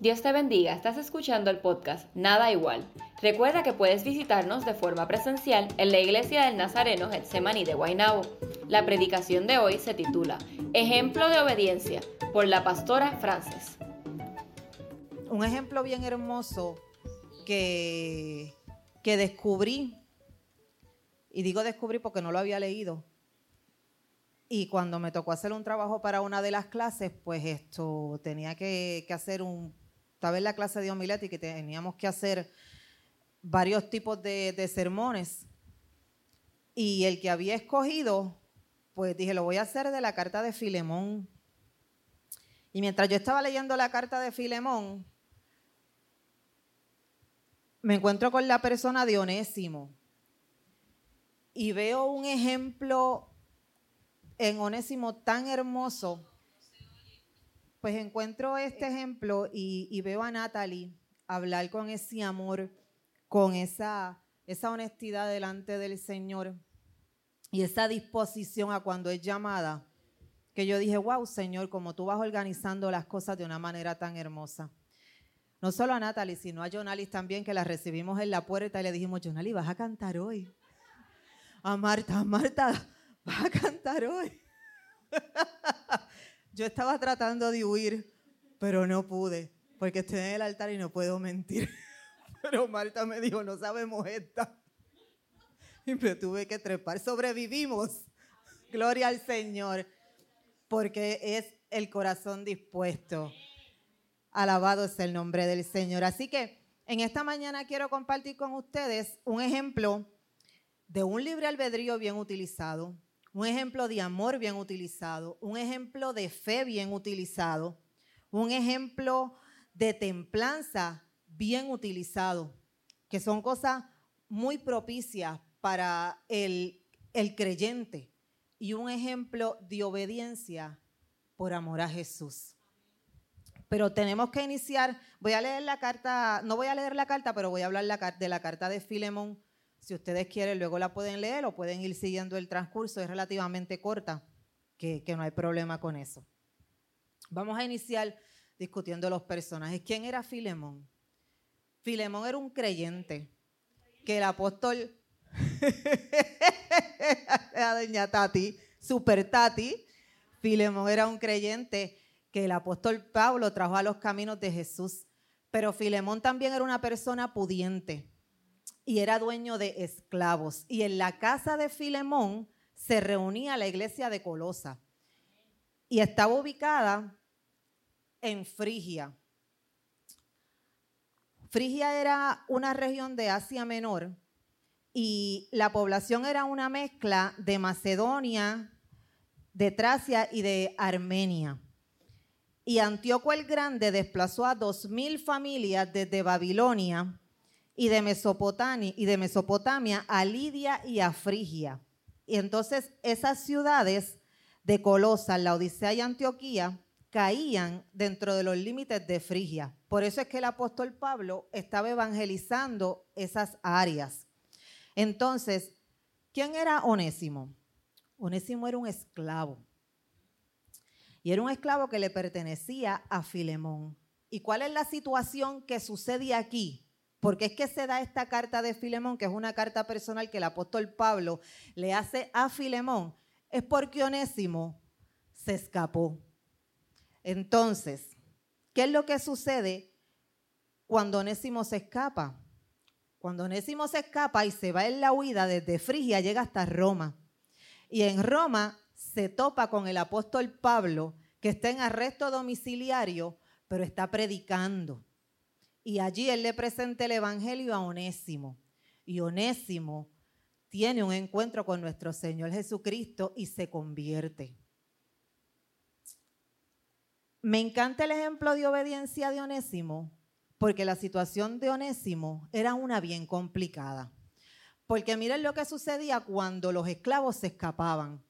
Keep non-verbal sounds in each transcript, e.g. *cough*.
Dios te bendiga, estás escuchando el podcast Nada Igual. Recuerda que puedes visitarnos de forma presencial en la iglesia del Nazareno Getsemaní de Guaynabo. La predicación de hoy se titula Ejemplo de obediencia por la pastora Frances. Un ejemplo bien hermoso que, que descubrí, y digo descubrí porque no lo había leído, y cuando me tocó hacer un trabajo para una de las clases, pues esto tenía que, que hacer un estaba en la clase de homilética y teníamos que hacer varios tipos de, sermones. Y el que había escogido, pues dije, lo voy a hacer de la carta de Filemón. Y mientras yo estaba leyendo la carta de Filemón, me encuentro con la persona de Onésimo. Y veo un ejemplo en Onésimo tan hermoso pues encuentro este ejemplo y, veo a Natalie hablar con ese amor, con esa, esa honestidad delante del Señor y esa disposición a cuando es llamada, que yo dije, wow, Señor, como tú vas organizando las cosas de una manera tan hermosa. No solo a Natalie, sino a Jonalis también, que la recibimos en la puerta y le dijimos, Jonalis, vas a cantar hoy. A Marta, Marta, vas a cantar hoy. *laughs* Yo estaba tratando de huir, pero no pude, porque estoy en el altar y no puedo mentir. *laughs* Pero Marta me dijo, no sabemos esta. Y me tuve que trepar. Sobrevivimos. Gloria al Señor, porque es el corazón dispuesto. Alabado es el nombre del Señor. Así que en esta mañana quiero compartir con ustedes un ejemplo de un libre albedrío bien utilizado, un ejemplo de amor bien utilizado, un ejemplo de fe bien utilizado, un ejemplo de templanza bien utilizado, que son cosas muy propicias para el, el creyente. Y un ejemplo de obediencia por amor a Jesús. Pero tenemos que iniciar, voy a leer la carta, no voy a leer la carta, pero voy a hablar de la carta de Filemón si ustedes quieren, luego la pueden leer o pueden ir siguiendo el transcurso. Es relativamente corta, que, no hay problema con eso. Vamos a iniciar discutiendo los personajes. ¿Quién era Filemón? Filemón era un creyente que el apóstol, *laughs* a doña Tati, super Tati, Filemón era un creyente que el apóstol Pablo trajo a los caminos de Jesús. Pero Filemón también era una persona pudiente y era dueño de esclavos. Y en la casa de Filemón se reunía la iglesia de Colosa. Y estaba ubicada en Frigia. Frigia era una región de Asia Menor y la población era una mezcla de Macedonia, de Tracia y de Armenia. Y Antíoco el Grande desplazó a dos mil familias desde Babilonia y de Mesopotamia, a Lidia y a Frigia. Y entonces esas ciudades de Colosa, la Odisea y Antioquía caían dentro de los límites de Frigia. Por eso es que el apóstol Pablo estaba evangelizando esas áreas. Entonces, ¿quién era Onésimo? Onésimo era un esclavo. Y era un esclavo que le pertenecía a Filemón. ¿Y cuál es la situación que sucede aquí? Porque es que se da esta carta de Filemón, que es una carta personal que el apóstol Pablo le hace a Filemón, es porque Onésimo se escapó. Entonces, ¿qué es lo que sucede cuando Onésimo se escapa? Cuando Onésimo se escapa y se va en la huida desde Frigia, llega hasta Roma. Y en Roma se topa con el apóstol Pablo, que está en arresto domiciliario, pero está predicando. Y allí él le presenta el Evangelio a Onésimo. Y Onésimo tiene un encuentro con nuestro Señor Jesucristo y se convierte. Me encanta el ejemplo de obediencia de Onésimo, porque la situación de Onésimo era una bien complicada. Porque miren lo que sucedía cuando los esclavos se escapaban.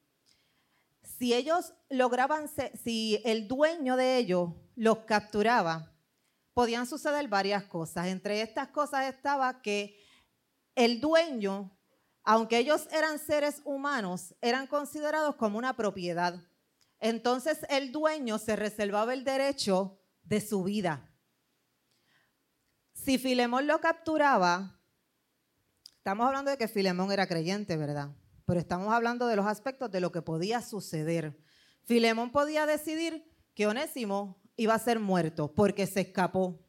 Si ellos lograban, si el dueño de ellos los capturaba, podían suceder varias cosas. Entre estas cosas estaba que el dueño, aunque ellos eran seres humanos, eran considerados como una propiedad. Entonces el dueño se reservaba el derecho de su vida. Si Filemón lo capturaba, estamos hablando de que Filemón era creyente, ¿verdad? Pero estamos hablando de los aspectos de lo que podía suceder. Filemón podía decidir que Onésimo iba a ser muerto porque se escapó.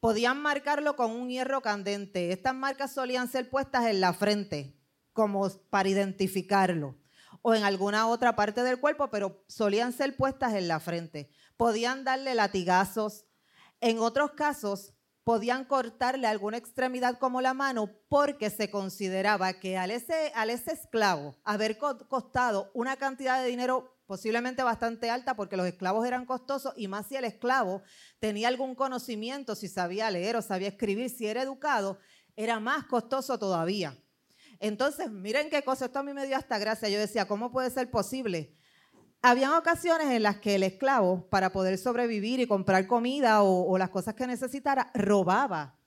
Podían marcarlo con un hierro candente. Estas marcas solían ser puestas en la frente, como para identificarlo, o en alguna otra parte del cuerpo, pero solían ser puestas en la frente. Podían darle latigazos. En otros casos, podían cortarle alguna extremidad como la mano porque se consideraba que al ese, al ese esclavo haber costado una cantidad de dinero posiblemente bastante alta porque los esclavos eran costosos y más si el esclavo tenía algún conocimiento, si sabía leer o sabía escribir, si era educado, era más costoso todavía. Entonces, miren qué cosa, esto a mí me dio hasta gracia. Yo decía, ¿cómo puede ser posible? Habían ocasiones en las que el esclavo, para poder sobrevivir y comprar comida o, las cosas que necesitara, robaba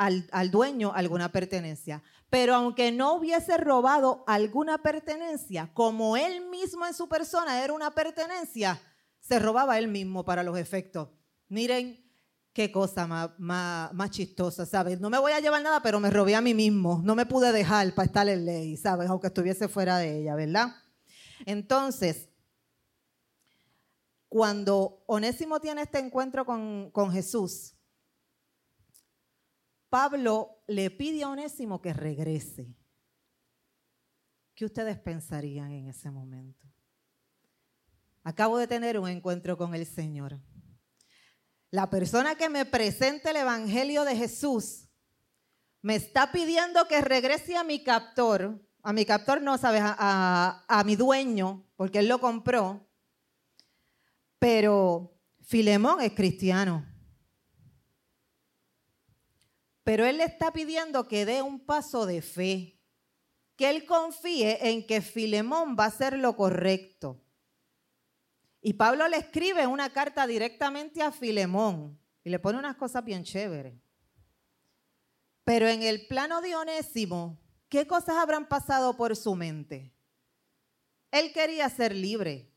al, al, dueño alguna pertenencia. Pero aunque no hubiese robado alguna pertenencia, como él mismo en su persona era una pertenencia, se robaba él mismo para los efectos. Miren qué cosa más, más, más, chistosa, ¿sabes? No me voy a llevar nada, pero me robé a mí mismo. No me pude dejar para estar en ley, ¿sabes? Aunque estuviese fuera de ella, ¿verdad? Entonces, cuando Onésimo tiene este encuentro con, con Jesús, Pablo le pide a Onésimo que regrese. ¿Qué ustedes pensarían en ese momento? Acabo de tener un encuentro con el Señor. La persona que me presenta el Evangelio de Jesús me está pidiendo que regrese a mi captor, a mi captor no, sabes, a, a mi dueño, porque él lo compró, pero Filemón es cristiano. Pero él le está pidiendo que dé un paso de fe, que él confíe en que Filemón va a hacer lo correcto. Y Pablo le escribe una carta directamente a Filemón y le pone unas cosas bien chéveres. Pero en el plano de Onésimo, ¿qué cosas habrán pasado por su mente? Él quería ser libre.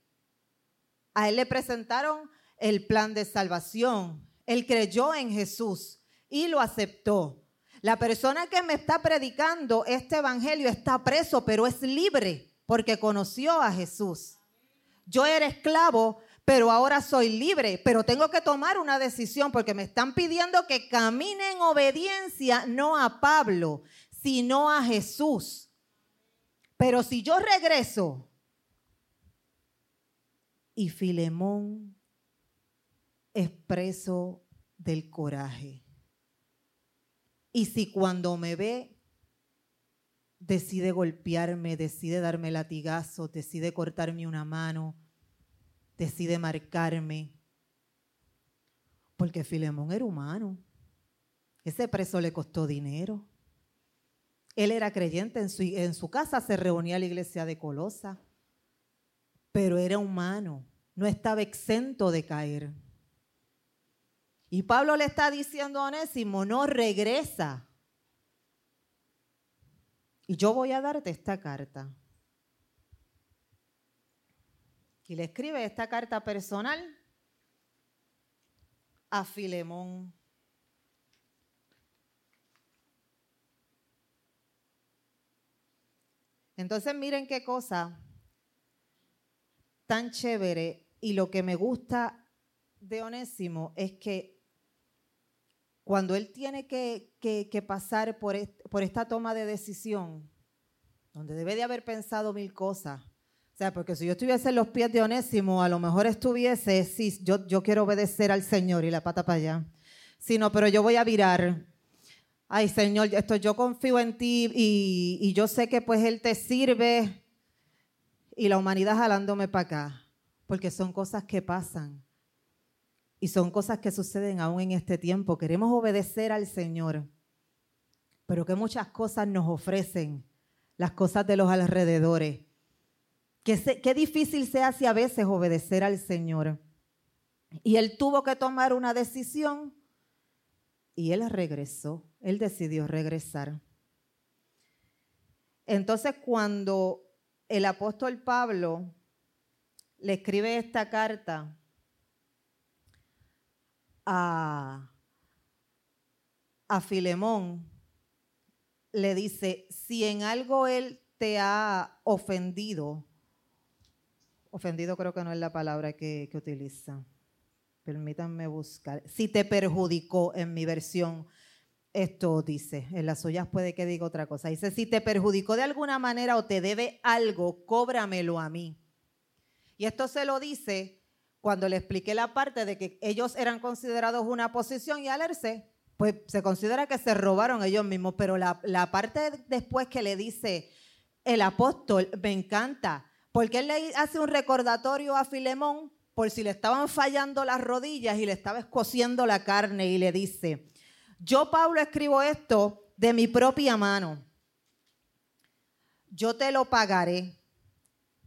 A él le presentaron el plan de salvación. Él creyó en Jesús y lo aceptó. La persona que me está predicando este evangelio está preso, pero es libre porque conoció a Jesús. Yo era esclavo, pero ahora soy libre, pero tengo que tomar una decisión porque me están pidiendo que camine en obediencia no a Pablo, sino a Jesús. Pero si yo regreso y Filemón es preso del coraje, y si cuando me ve decide golpearme, decide darme latigazo, decide cortarme una mano, decide marcarme, porque Filemón era humano. Ese preso le costó dinero. Él era creyente, en su, en su casa se reunía la iglesia de Colosa, pero era humano, no estaba exento de caer. Y Pablo le está diciendo a Onésimo, no regresa. Y yo voy a darte esta carta. Y le escribe esta carta personal a Filemón. Entonces miren qué cosa tan chévere y lo que me gusta de Onésimo es que cuando él tiene que, pasar por, por, esta toma de decisión, donde debe de haber pensado mil cosas, o sea, porque si yo estuviese en los pies de Onésimo, a lo mejor estuviese, sí, yo, yo quiero obedecer al Señor y la pata para allá. Sino, pero yo voy a virar. Ay, Señor, esto yo confío en ti y, y yo sé que pues Él te sirve y la humanidad jalándome para acá, porque son cosas que pasan. Y son cosas que suceden aún en este tiempo. Queremos obedecer al Señor, pero que muchas cosas nos ofrecen, las cosas de los alrededores. Qué, difícil se hace a veces obedecer al Señor. Y él tuvo que tomar una decisión y él regresó, él decidió regresar. Entonces cuando el apóstol Pablo le escribe esta carta, a, a Filemón, le dice, si en algo él te ha ofendido, ofendido creo que no es la palabra que, que utiliza, permítanme buscar, si te perjudicó en mi versión, esto dice, en las suyas puede que diga otra cosa, dice, si te perjudicó de alguna manera o te debe algo, cóbramelo a mí. Y esto se lo dice cuando le expliqué la parte de que ellos eran considerados una posición y alerce, pues se considera que se robaron ellos mismos, pero la, la parte después que le dice el apóstol me encanta, porque él le hace un recordatorio a Filemón por si le estaban fallando las rodillas y le estaba escociendo la carne y le dice, yo Pablo escribo esto de mi propia mano, yo te lo pagaré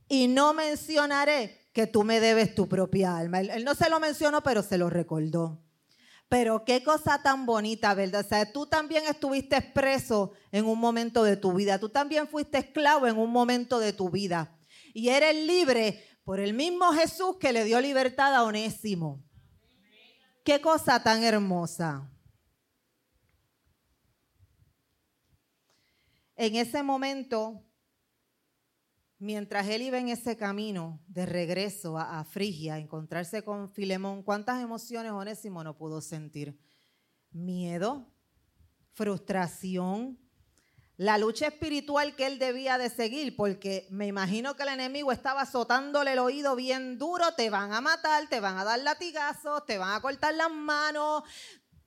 y no mencionaré que tú me debes tu propia alma. Él, no se lo mencionó, pero se lo recordó. Pero qué cosa tan bonita, ¿verdad? O sea, tú también estuviste preso en un momento de tu vida. Tú también fuiste esclavo en un momento de tu vida. Y eres libre por el mismo Jesús que le dio libertad a Onésimo. Qué cosa tan hermosa. En ese momento, mientras él iba en ese camino de regreso a, a Frigia, a encontrarse con Filemón, ¿cuántas emociones Onésimo no pudo sentir? Miedo, frustración, la lucha espiritual que él debía de seguir, porque me imagino que el enemigo estaba azotándole el oído bien duro, te van a matar, te van a dar latigazos, te van a cortar las manos,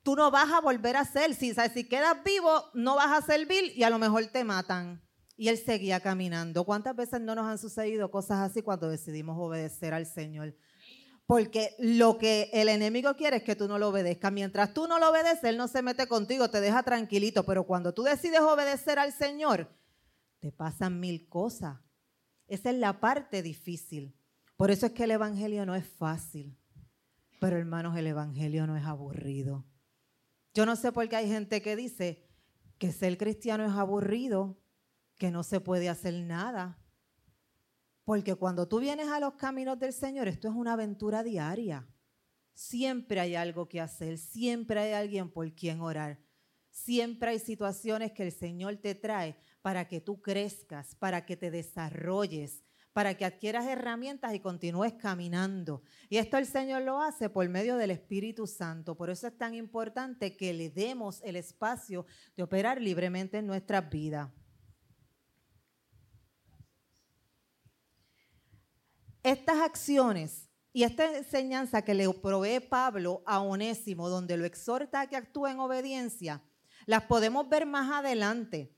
tú no vas a volver a ser, si, si quedas vivo, no vas a servir y a lo mejor te matan. Y él seguía caminando. ¿Cuántas veces no nos han sucedido cosas así cuando decidimos obedecer al Señor? Porque lo que el enemigo quiere es que tú no lo obedezcas. Mientras tú no lo obedeces, él no se mete contigo, te deja tranquilito. Pero cuando tú decides obedecer al Señor, te pasan mil cosas. Esa es la parte difícil. Por eso es que el Evangelio no es fácil. Pero hermanos, el Evangelio no es aburrido. Yo no sé por qué hay gente que dice que ser cristiano es aburrido, que no se puede hacer nada. Porque cuando tú vienes a los caminos del Señor, esto es una aventura diaria. Siempre hay algo que hacer, siempre hay alguien por quien orar. Siempre hay situaciones que el Señor te trae para que tú crezcas, para que te desarrolles, para que adquieras herramientas y continúes caminando. Y esto el Señor lo hace por medio del Espíritu Santo. Por eso es tan importante que le demos el espacio de operar libremente en nuestras vidas. Estas acciones y esta enseñanza que le provee Pablo a Onésimo, donde lo exhorta a que actúe en obediencia, las podemos ver más adelante.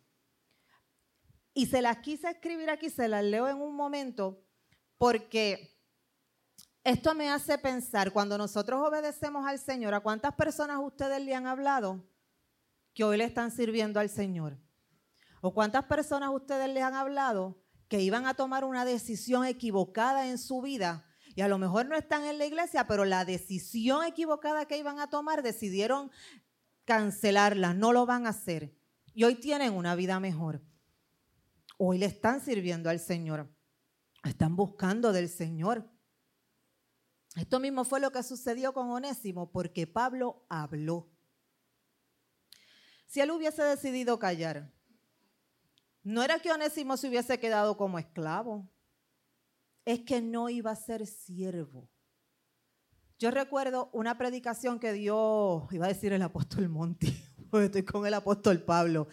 Y se las quise escribir aquí, se las leo en un momento, porque esto me hace pensar, cuando nosotros obedecemos al Señor, ¿a cuántas personas ustedes le han hablado que hoy le están sirviendo al Señor? ¿O cuántas personas ustedes le han hablado que iban a tomar una decisión equivocada en su vida? Y a lo mejor no están en la iglesia, pero la decisión equivocada que iban a tomar decidieron cancelarla, no lo van a hacer. Y hoy tienen una vida mejor. Hoy le están sirviendo al Señor. Están buscando del Señor. Esto mismo fue lo que sucedió con Onésimo porque Pablo habló. Si él hubiese decidido callar, no era que Onésimo se hubiese quedado como esclavo, es que no iba a ser siervo. Yo recuerdo una predicación que dio, iba a decir el apóstol Monti, *laughs* porque estoy con el apóstol Pablo.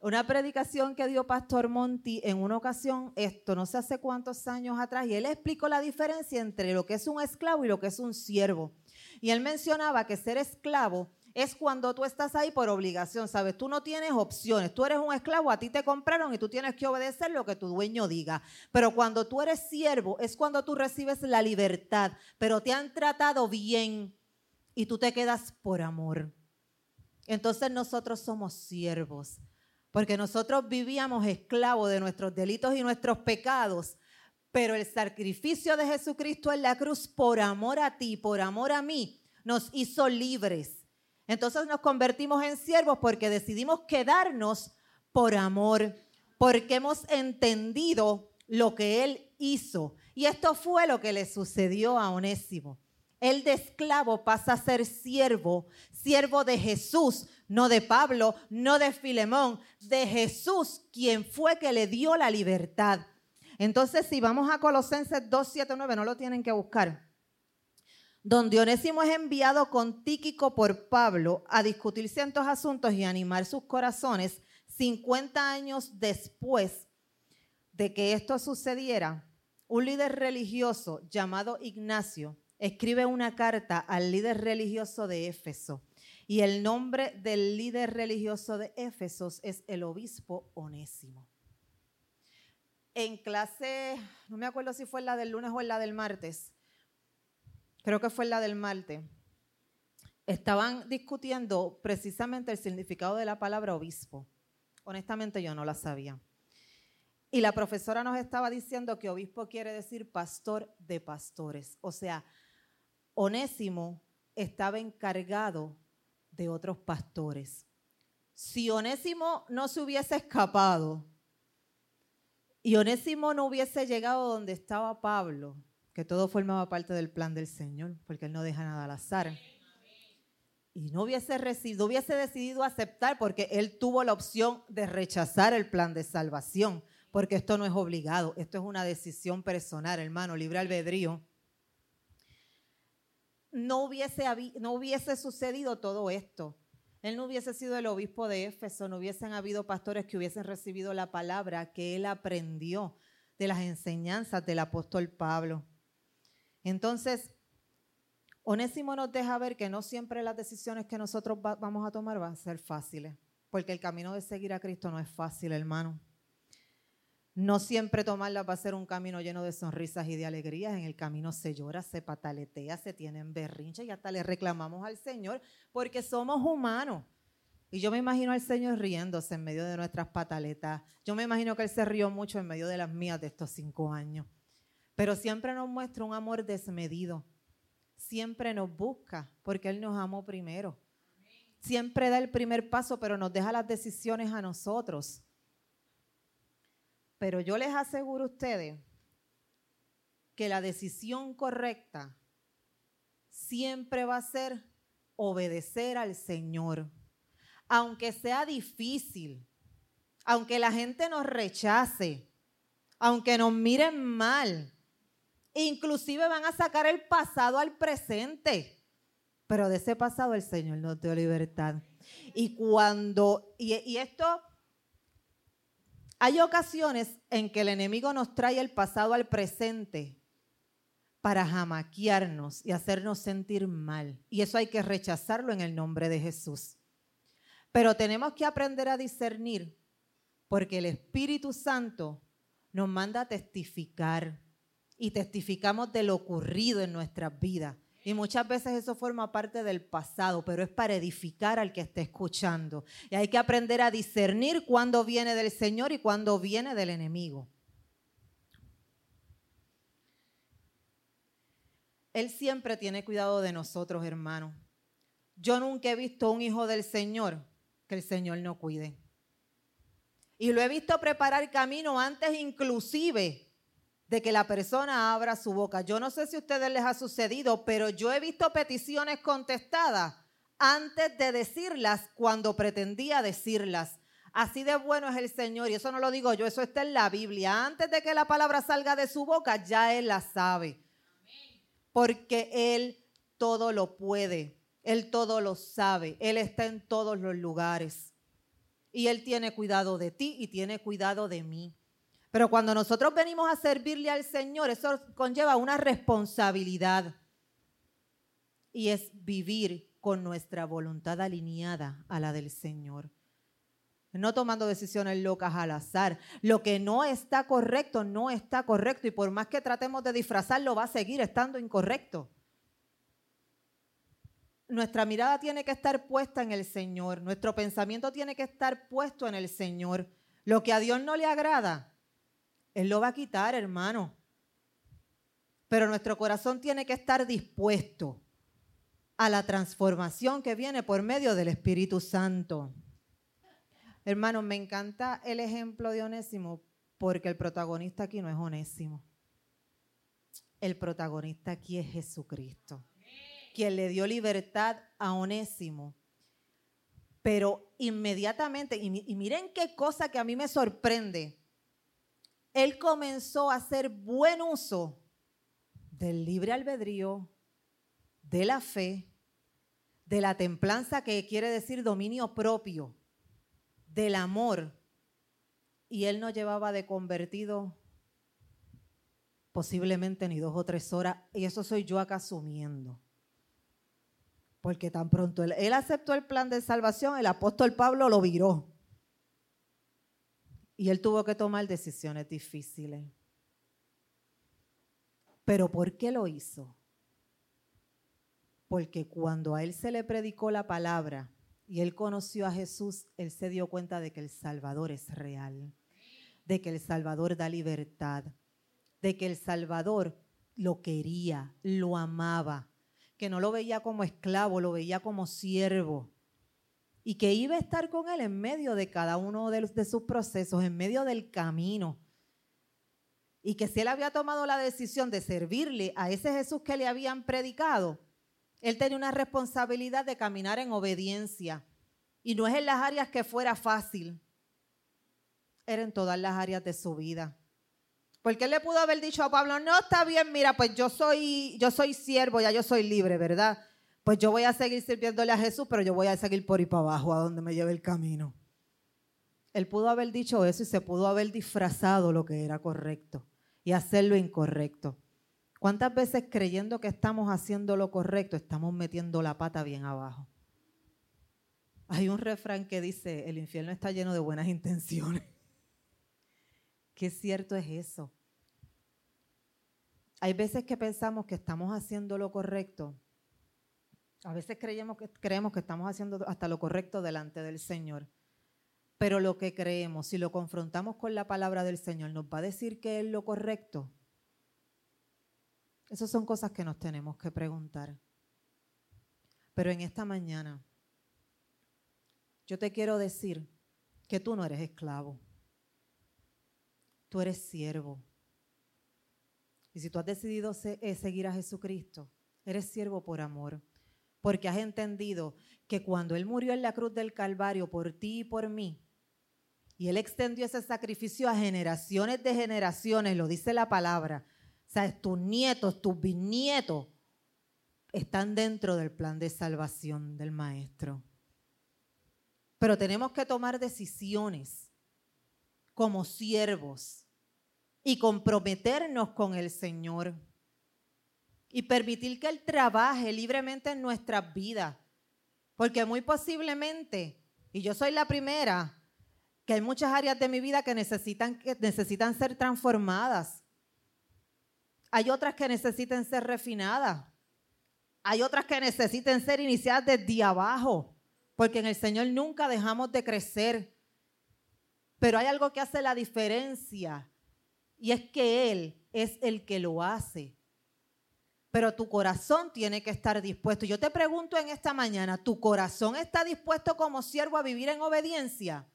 Una predicación que dio Pastor Monti en una ocasión, esto no sé hace cuántos años atrás, y él explicó la diferencia entre lo que es un esclavo y lo que es un siervo. Y él mencionaba que ser esclavo es cuando tú estás ahí por obligación, ¿sabes? Tú no tienes opciones, tú eres un esclavo, a ti te compraron y tú tienes que obedecer lo que tu dueño diga. Pero cuando tú eres siervo es cuando tú recibes la libertad, pero te han tratado bien y tú te quedas por amor. Entonces nosotros somos siervos, porque nosotros vivíamos esclavos de nuestros delitos y nuestros pecados. Pero el sacrificio de Jesucristo en la cruz por amor a ti, por amor a mí, nos hizo libres. Entonces nos convertimos en siervos porque decidimos quedarnos por amor, porque hemos entendido lo que Él hizo. Y esto fue lo que le sucedió a Onésimo. Él de esclavo pasa a ser siervo, siervo de Jesús, no de Pablo, no de Filemón, de Jesús, quien fue que le dio la libertad. Entonces, si vamos a Colosenses 2, 7, 9, no lo tienen que buscar. Donde Onésimo es enviado con Tíquico por Pablo a discutir ciertos asuntos y animar sus corazones, 50 años después de que esto sucediera, un líder religioso llamado Ignacio escribe una carta al líder religioso de Éfeso. Y el nombre del líder religioso de Éfeso es el obispo Onésimo. En clase, no me acuerdo si fue la del lunes o la del martes, creo que fue la del martes, estaban discutiendo precisamente el significado de la palabra obispo. Honestamente yo no la sabía. Y la profesora nos estaba diciendo que obispo quiere decir pastor de pastores. O sea, Onésimo estaba encargado de otros pastores. Si Onésimo no se hubiese escapado y Onésimo no hubiese llegado donde estaba Pablo, que todo formaba parte del plan del Señor, porque Él no deja nada al azar. Y no hubiese, no hubiese decidido aceptar porque Él tuvo la opción de rechazar el plan de salvación porque esto no es obligado, esto es una decisión personal, hermano, libre albedrío. No hubiese, no hubiese sucedido todo esto. Él no hubiese sido el obispo de Éfeso, no hubiesen habido pastores que hubiesen recibido la palabra que él aprendió de las enseñanzas del apóstol Pablo. Entonces, Onésimo nos deja ver que no siempre las decisiones que nosotros vamos a tomar van a ser fáciles, porque el camino de seguir a Cristo no es fácil, hermano. No siempre tomarla va a ser un camino lleno de sonrisas y de alegrías. En el camino se llora, se pataletea, se tienen berrinches y hasta le reclamamos al Señor porque somos humanos. Y yo me imagino al Señor riéndose en medio de nuestras pataletas. Yo me imagino que Él se rió mucho en medio de las mías de estos cinco años. Pero siempre nos muestra un amor desmedido. Siempre nos busca porque Él nos amó primero. Siempre da el primer paso, pero nos deja las decisiones a nosotros. Pero yo les aseguro a ustedes que la decisión correcta siempre va a ser obedecer al Señor. Aunque sea difícil, aunque la gente nos rechace, aunque nos miren mal, inclusive van a sacar el pasado al presente. Pero de ese pasado el Señor nos dio libertad. Y cuando, y, y esto hay ocasiones en que el enemigo nos trae el pasado al presente para jamaquearnos y hacernos sentir mal. Y eso hay que rechazarlo en el nombre de Jesús. Pero tenemos que aprender a discernir porque el Espíritu Santo nos manda a testificar y testificamos de lo ocurrido en nuestras vidas. Y muchas veces eso forma parte del pasado, pero es para edificar al que esté escuchando. Y hay que aprender a discernir cuándo viene del Señor y cuándo viene del enemigo. Él siempre tiene cuidado de nosotros, hermanos. Yo nunca he visto un hijo del Señor que el Señor no cuide. Y lo he visto preparar camino antes inclusive de que la persona abra su boca. Yo no sé si a ustedes les ha sucedido, pero yo he visto peticiones contestadas antes de decirlas cuando pretendía decirlas. Así de bueno es el Señor, y eso no lo digo yo, eso está en la Biblia. Antes de que la palabra salga de su boca, ya Él la sabe. Porque Él todo lo puede, Él todo lo sabe, Él está en todos los lugares. Y Él tiene cuidado de ti y tiene cuidado de mí. Pero cuando nosotros venimos a servirle al Señor, eso conlleva una responsabilidad. Y es vivir con nuestra voluntad alineada a la del Señor. No tomando decisiones locas al azar. Lo que no está correcto, no está correcto. Y por más que tratemos de disfrazarlo, va a seguir estando incorrecto. Nuestra mirada tiene que estar puesta en el Señor. Nuestro pensamiento tiene que estar puesto en el Señor. Lo que a Dios no le agrada, él lo va a quitar, hermano. Pero nuestro corazón tiene que estar dispuesto a la transformación que viene por medio del Espíritu Santo. Hermano, me encanta el ejemplo de Onésimo porque el protagonista aquí no es Onésimo. El protagonista aquí es Jesucristo. quien le dio libertad a Onésimo. Pero inmediatamente, y, miren qué cosa que a mí me sorprende, él comenzó a hacer buen uso del libre albedrío, de la fe, de la templanza que quiere decir dominio propio, del amor. Y él no llevaba de convertido posiblemente ni dos o tres horas, y eso soy yo acá asumiendo. Porque tan pronto él, aceptó el plan de salvación, el apóstol Pablo lo viró. Y él tuvo que tomar decisiones difíciles. Pero ¿por qué lo hizo? Porque cuando a él se le predicó la palabra y él conoció a Jesús, él se dio cuenta de que el Salvador es real, de que el Salvador da libertad, de que el Salvador lo quería, lo amaba, que no lo veía como esclavo, lo veía como siervo y que iba a estar con él en medio de cada uno de, de sus procesos, en medio del camino. Y que si él había tomado la decisión de servirle a ese Jesús que le habían predicado, él tenía una responsabilidad de caminar en obediencia. Y no es en las áreas que fuera fácil, era en todas las áreas de su vida. Porque él le pudo haber dicho a Pablo, no, está bien, mira, pues yo soy, yo soy siervo, ya yo soy libre, ¿verdad? Pues yo voy a seguir sirviéndole a Jesús, pero yo voy a seguir por ahí para abajo, a donde me lleve el camino. Él pudo haber dicho eso y se pudo haber disfrazado lo que era correcto y hacer lo incorrecto. ¿Cuántas veces creyendo que estamos haciendo lo correcto, estamos metiendo la pata bien abajo? Hay un refrán que dice, el infierno está lleno de buenas intenciones. *laughs* Qué cierto es eso. Hay veces que pensamos que estamos haciendo lo correcto. A veces creemos que, creemos que estamos haciendo hasta lo correcto delante del Señor. Pero lo que creemos, si lo confrontamos con la palabra del Señor, ¿nos va a decir que es lo correcto? Esas son cosas que nos tenemos que preguntar. Pero en esta mañana, yo te quiero decir que tú no eres esclavo tú eres siervo. Y si tú has decidido eh, seguir a Jesucristo, eres siervo por amor, porque has entendido que cuando Él murió en la cruz del Calvario por ti y por mí, y Él extendió ese sacrificio a generaciones de generaciones, lo dice la palabra, o sea, tus nietos, tus bisnietos, están dentro del plan de salvación del Maestro. Pero tenemos que tomar decisiones como siervos y comprometernos con el Señor y permitir que Él trabaje libremente en nuestras vidas. Porque muy posiblemente, y yo soy la primera, que hay muchas áreas de mi vida que necesitan, que necesitan ser transformadas. Hay otras que necesitan ser refinadas. Hay otras que necesiten ser iniciadas desde abajo. Porque en el Señor nunca dejamos de crecer. Pero hay algo que hace la diferencia y es que Él es el que lo hace. Pero tu corazón tiene que estar dispuesto. Yo te pregunto en esta mañana, ¿tu corazón está dispuesto como siervo a vivir en obediencia?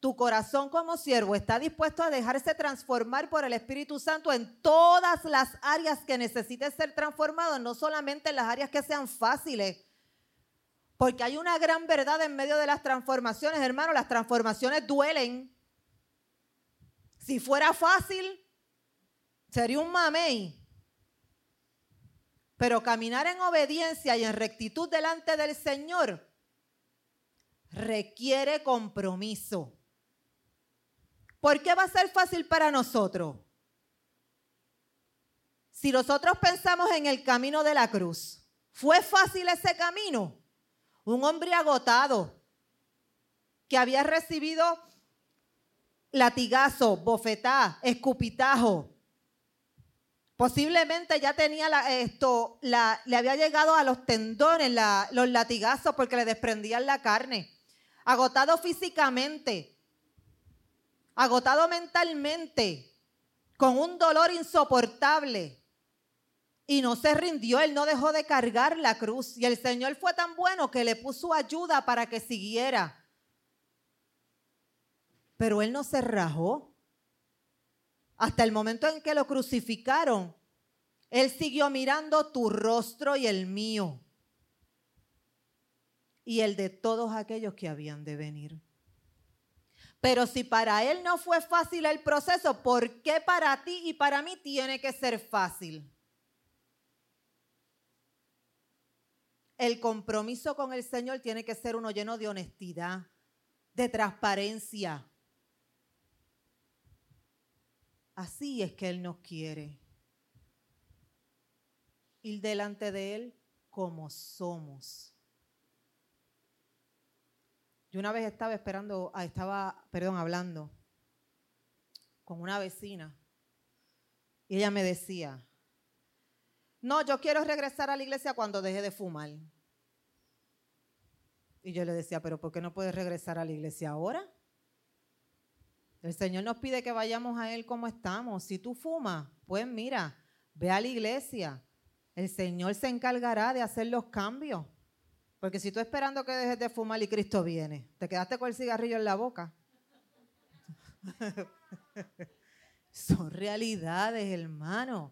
Tu corazón como siervo está dispuesto a dejarse transformar por el Espíritu Santo en todas las áreas que necesite ser transformado, no solamente en las áreas que sean fáciles. Porque hay una gran verdad en medio de las transformaciones, hermano. Las transformaciones duelen. Si fuera fácil, sería un mamey. Pero caminar en obediencia y en rectitud delante del Señor requiere compromiso. ¿Por qué va a ser fácil para nosotros? Si nosotros pensamos en el camino de la cruz, ¿fue fácil ese camino? Un hombre agotado que había recibido latigazo, bofetá, escupitajo. Posiblemente ya tenía esto, le había llegado a los tendones los latigazos porque le desprendían la carne. Agotado físicamente, agotado mentalmente, con un dolor insoportable. Y no se rindió, él no dejó de cargar la cruz. Y el Señor fue tan bueno que le puso ayuda para que siguiera. Pero él no se rajó. Hasta el momento en que lo crucificaron, Él siguió mirando tu rostro y el mío y el de todos aquellos que habían de venir. Pero si para Él no fue fácil el proceso, ¿por qué para ti y para mí tiene que ser fácil? El compromiso con el Señor tiene que ser uno lleno de honestidad, de transparencia. Así es que Él nos quiere. Ir delante de Él como somos. Yo una vez estaba esperando, ah, estaba, perdón, hablando con una vecina y ella me decía, no, yo quiero regresar a la iglesia cuando deje de fumar. Y yo le decía, pero ¿por qué no puedes regresar a la iglesia ahora? El Señor nos pide que vayamos a Él como estamos. Si tú fumas, pues mira, ve a la iglesia. El Señor se encargará de hacer los cambios. Porque si tú esperando que dejes de fumar y Cristo viene, te quedaste con el cigarrillo en la boca. *laughs* Son realidades, hermano.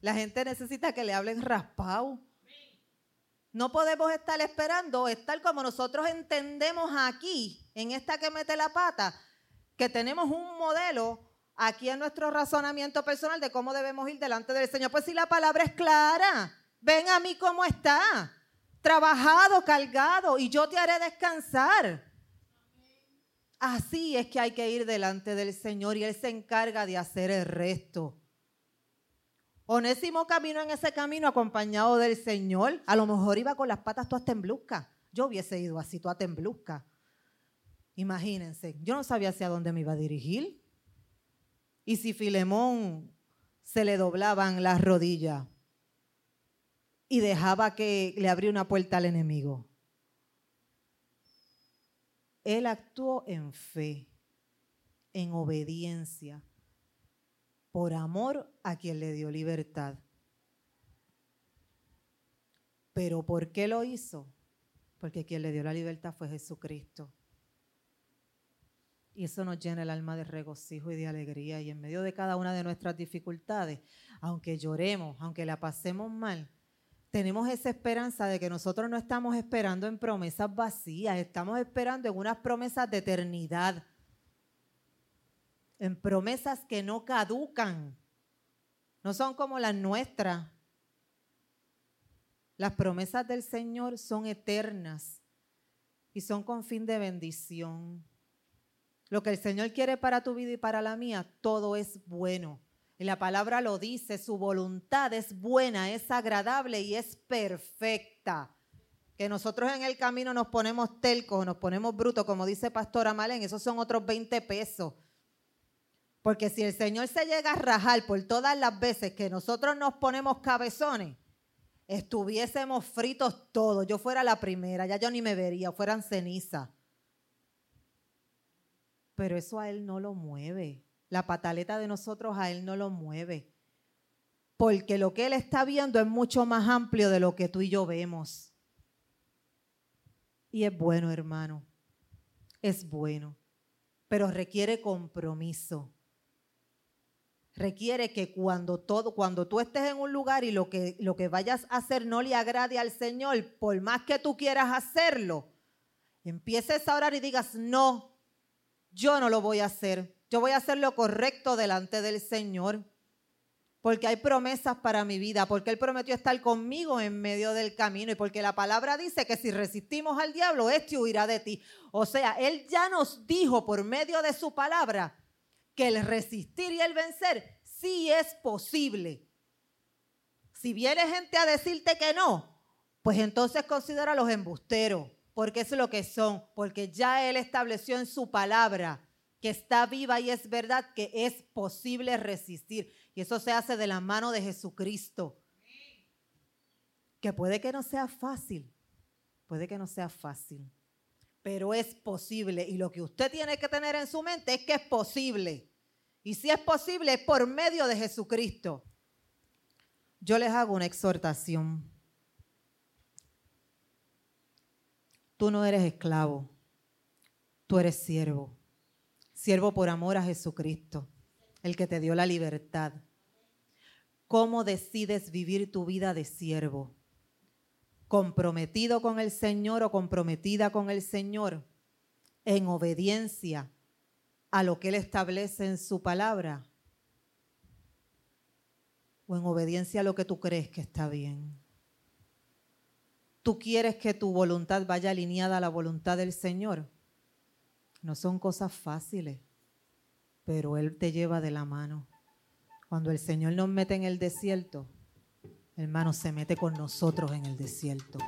La gente necesita que le hablen raspado. No podemos estar esperando, estar como nosotros entendemos aquí, en esta que mete la pata, que tenemos un modelo aquí en nuestro razonamiento personal de cómo debemos ir delante del Señor. Pues si la palabra es clara, ven a mí como está trabajado, cargado, y yo te haré descansar. Así es que hay que ir delante del Señor y Él se encarga de hacer el resto. Onésimo camino en ese camino acompañado del Señor. A lo mejor iba con las patas todas tembluscas. Yo hubiese ido así, toda temblusca. Imagínense, yo no sabía hacia dónde me iba a dirigir. Y si Filemón se le doblaban las rodillas, y dejaba que le abriera una puerta al enemigo. Él actuó en fe, en obediencia, por amor a quien le dio libertad. Pero ¿por qué lo hizo? Porque quien le dio la libertad fue Jesucristo. Y eso nos llena el alma de regocijo y de alegría. Y en medio de cada una de nuestras dificultades, aunque lloremos, aunque la pasemos mal, tenemos esa esperanza de que nosotros no estamos esperando en promesas vacías, estamos esperando en unas promesas de eternidad, en promesas que no caducan, no son como las nuestras. Las promesas del Señor son eternas y son con fin de bendición. Lo que el Señor quiere para tu vida y para la mía, todo es bueno. Y la palabra lo dice, su voluntad es buena, es agradable y es perfecta. Que nosotros en el camino nos ponemos telcos, nos ponemos brutos, como dice Pastora Malén, esos son otros 20 pesos. Porque si el Señor se llega a rajar por todas las veces que nosotros nos ponemos cabezones, estuviésemos fritos todos. Yo fuera la primera, ya yo ni me vería, fueran ceniza. Pero eso a Él no lo mueve. La pataleta de nosotros a Él no lo mueve. Porque lo que Él está viendo es mucho más amplio de lo que tú y yo vemos. Y es bueno, hermano. Es bueno. Pero requiere compromiso. Requiere que cuando todo, cuando tú estés en un lugar y lo que, lo que vayas a hacer no le agrade al Señor, por más que tú quieras hacerlo, empieces a orar y digas, no, yo no lo voy a hacer yo voy a hacer lo correcto delante del Señor. Porque hay promesas para mi vida, porque Él prometió estar conmigo en medio del camino y porque la palabra dice que si resistimos al diablo, este huirá de ti. O sea, Él ya nos dijo por medio de su palabra que el resistir y el vencer sí es posible. Si viene gente a decirte que no, pues entonces considera los embusteros, porque es lo que son, porque ya Él estableció en su palabra que está viva y es verdad que es posible resistir. Y eso se hace de la mano de Jesucristo. Que puede que no sea fácil, puede que no sea fácil, pero es posible. Y lo que usted tiene que tener en su mente es que es posible. Y si es posible es por medio de Jesucristo. Yo les hago una exhortación. Tú no eres esclavo, tú eres siervo siervo por amor a Jesucristo, el que te dio la libertad. cómo decides vivir tu vida de siervo. Comprometido con el Señor o comprometida con el Señor en obediencia a lo que Él establece en su palabra o en obediencia a lo que tú crees que está bien. Tú quieres que tu voluntad vaya alineada a la voluntad del Señor. No son cosas fáciles, pero Él te lleva de la mano. Cuando el Señor nos mete en el desierto, hermano, se mete con nosotros en el desierto.